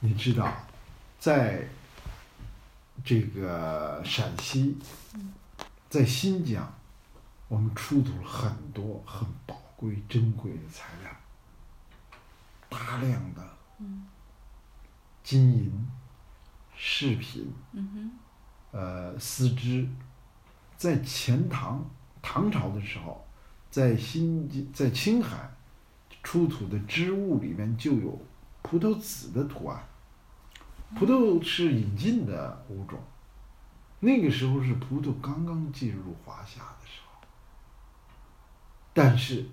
你知道，在这个陕西，在新疆，我们出土了很多很宝贵、珍贵的材料，大量的金银饰品，嗯呃，丝织，在前唐唐朝的时候，在新在青海出土的织物里面就有葡萄籽的图案。葡萄是引进的物种，那个时候是葡萄刚刚进入华夏的时候。但是，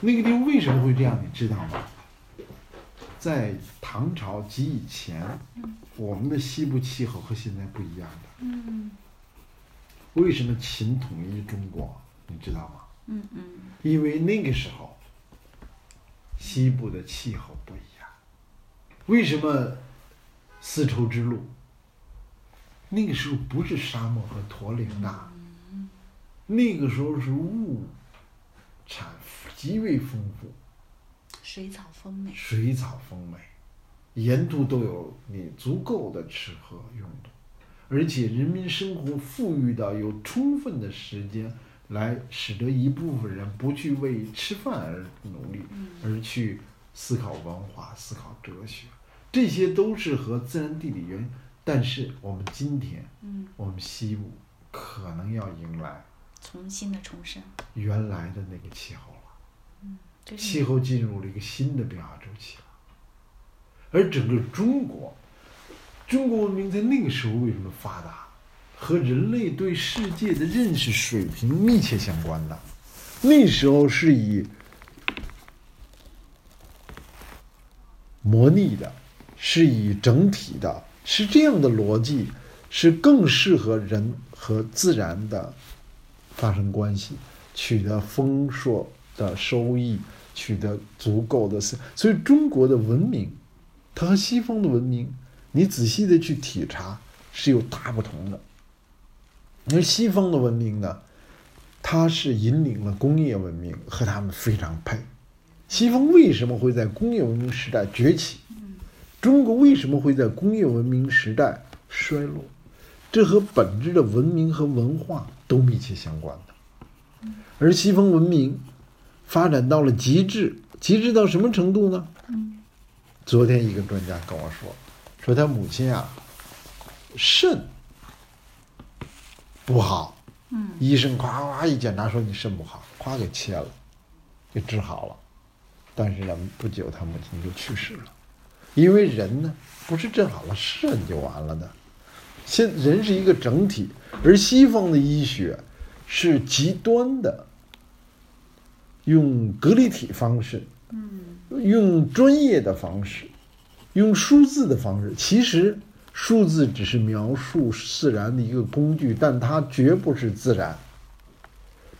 那个地方为什么会这样，你知道吗？在唐朝及以前，我们的西部气候和现在不一样的。嗯为什么秦统一中国？你知道吗？嗯嗯因为那个时候，西部的气候不一样。为什么丝绸之路？那个时候不是沙漠和驼铃大，那个时候是物产极为丰富，水草丰美。水草丰美，沿途都有你足够的吃喝用度，而且人民生活富裕到有充分的时间来使得一部分人不去为吃饭而努力，而去思考文化、思考哲学，这些都是和自然地理原因。但是我们今天，嗯，我们西部可能要迎来重新的重生。原来的那个气候了。气候进入了一个新的变化周期了。而整个中国，中国文明在那个时候为什么发达，和人类对世界的认识水平密切相关的。那时候是以模拟的，是以整体的，是这样的逻辑，是更适合人和自然的发生关系，取得丰硕的收益，取得足够的思。所以中国的文明，它和西方的文明，你仔细的去体察是有大不同的。而西方的文明呢，它是引领了工业文明，和他们非常配。西方为什么会在工业文明时代崛起？中国为什么会在工业文明时代衰落？这和本质的文明和文化都密切相关的。而西方文明发展到了极致，极致到什么程度呢？昨天一个专家跟我说，说他母亲啊，肾不好，嗯医生夸夸一检查说你肾不好，夸给切了，给治好了。但是呢，不久他母亲就去世了，因为人呢不是治好了肾就完了的，现人是一个整体，而西方的医学是极端的，用隔离体方式，嗯用专业的方式，用数字的方式。其实数字只是描述自然的一个工具，但它绝不是自然。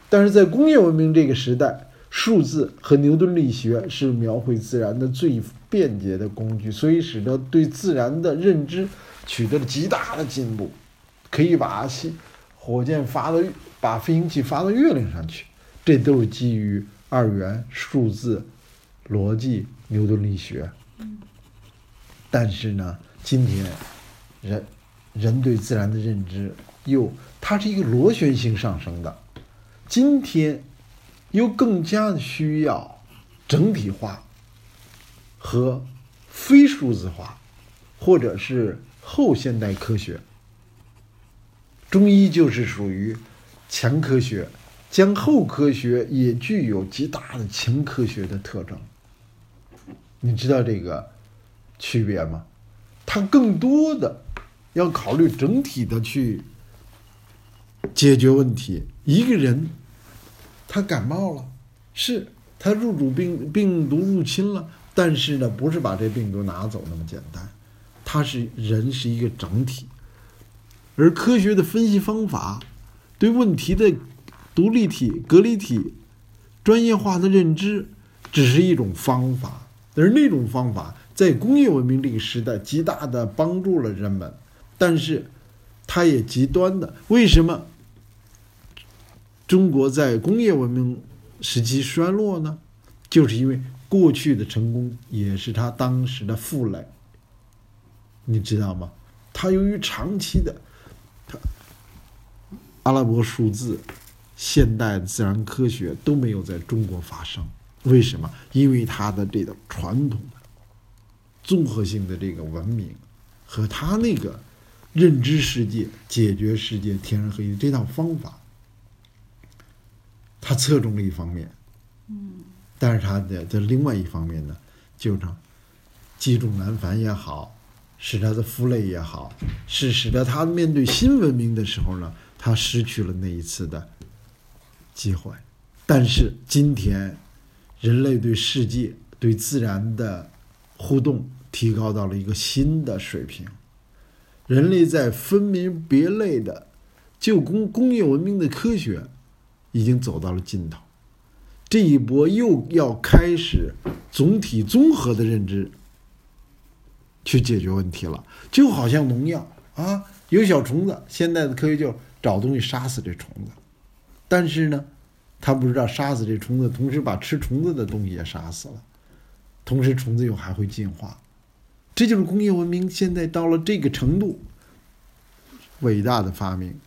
但是在工业文明这个时代，数字和牛顿力学是描绘自然的最便捷的工具，所以使得对自然的认知取得了极大的进步，可以把西火箭发到把飞行器发到月亮上去，这都是基于二元数字逻辑牛顿力学。但是呢，今天人人对自然的认知又它是一个螺旋性上升的，今天又更加需要整体化和非数字化，或者是后现代科学。中医就是属于强科学，将后科学也具有极大的强科学的特征。你知道这个区别吗？它更多的要考虑整体的去解决问题。一个人他感冒了，是他入主病病毒入侵了，但是呢，不是把这病毒拿走那么简单，它是人是一个整体，而科学的分析方法对问题的独立体、隔离体、专业化的认知，只是一种方法，而那种方法在工业文明这个时代极大的帮助了人们，但是它也极端的，为什么？中国在工业文明时期衰落呢，就是因为过去的成功也是他当时的负累，你知道吗？他由于长期的，他阿拉伯数字、现代自然科学都没有在中国发生。为什么？因为他的这个传统的综合性的这个文明和他那个认知世界、解决世界天人合一这套方法，他侧重了一方面，嗯，但是他的在另外一方面呢，就成积重难返也好，使他的负累也好，是使得他面对新文明的时候呢，他失去了那一次的机会。但是今天，人类对世界、对自然的互动提高到了一个新的水平，人类在分门别类的就工工业文明的科学已经走到了尽头，这一波又要开始总体综合的认知去解决问题了，就好像农药啊，有小虫子，现在的科学就找东西杀死这虫子，但是呢，他不知道杀死这虫子，同时把吃虫子的东西也杀死了，同时虫子又还会进化，这就是工业文明现在到了这个程度，伟大的发明，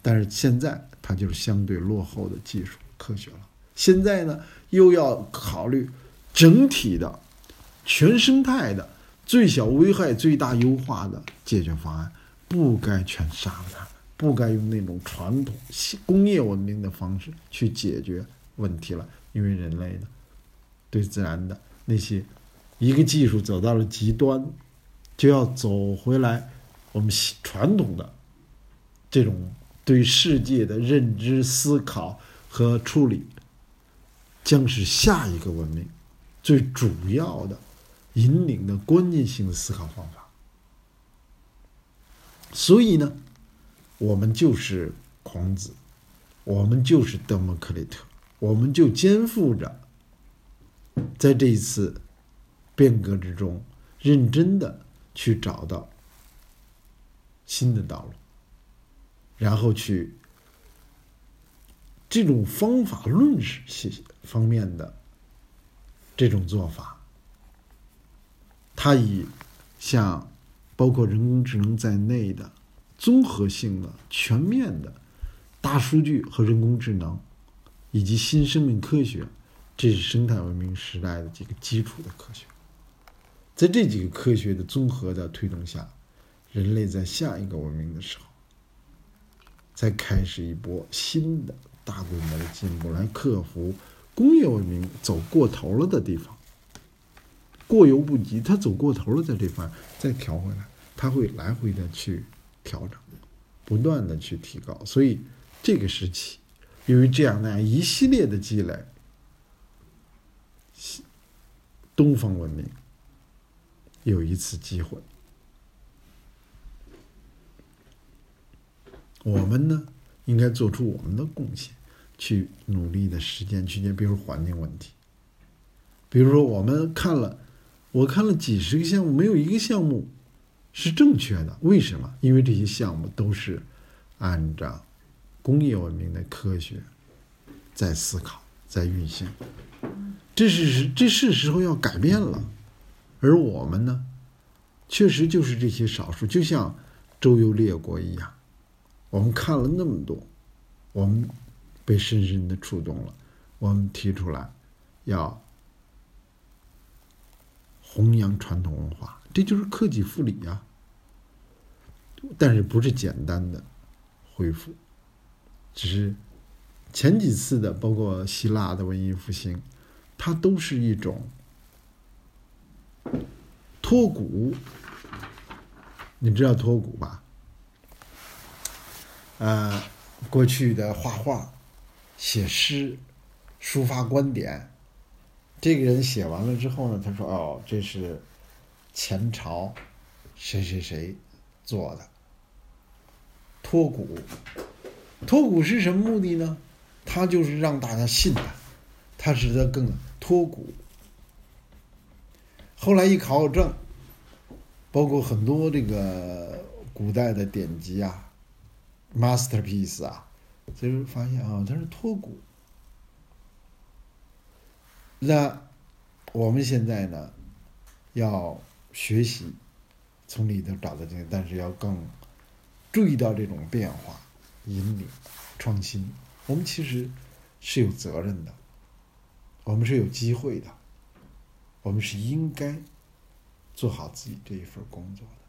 但是现在它就是相对落后的技术科学了。现在呢，又要考虑整体的、全生态的。最小危害、最大优化的解决方案，不该全杀了它，不该用那种传统工业文明的方式去解决问题了。因为人类呢，对自然的那些一个技术走到了极端，就要走回来我们传统的这种对世界的认知、思考和处理，将是下一个文明最主要的。引领的关键性的思考方法，所以呢，我们就是孔子，我们就是德谟克利特，我们就肩负着在这一次变革之中，认真的去找到新的道路，然后去这种方法论是方面的这种做法。它以像包括人工智能在内的综合性的、全面的大数据和人工智能，以及新生命科学，这是生态文明时代的这个基础的科学。在这几个科学的综合的推动下，人类在下一个文明的时候，再开始一波新的大规模的进步，来克服工业文明走过头了的地方。过犹不及，他走过头了，在这块再调回来，他会来回的去调整，不断的去提高。所以这个时期，由于这样那样一系列的积累，东方文明有一次机会，我们呢应该做出我们的贡献，去努力的时间区间，比如环境问题，比如说我们看了。我看了几十个项目，没有一个项目是正确的。为什么？因为这些项目都是按照工业文明的科学在思考、在运行。这是这是时候要改变了。而我们呢，确实就是这些少数，就像周游列国一样，我们看了那么多，我们被深深的触动了。我们提出来要。弘扬传统文化，这就是克己复礼呀。但是不是简单的恢复，只是前几次的，包括希腊的文艺复兴，它都是一种托古。你知道托古吧？呃，过去的画画、写诗、抒发观点。这个人写完了之后呢，他说：“哦，这是前朝谁谁谁做的托古。托古是什么目的呢？他就是让大家信他，他使得更托古。后来一考证，包括很多这个古代的典籍啊，masterpiece 啊，就是发现啊，它是脱骨。”那我们现在呢，要学习从里头找到这个，但是要更注意到这种变化、引领、创新。我们其实是有责任的，我们是有机会的，我们是应该做好自己这一份工作的。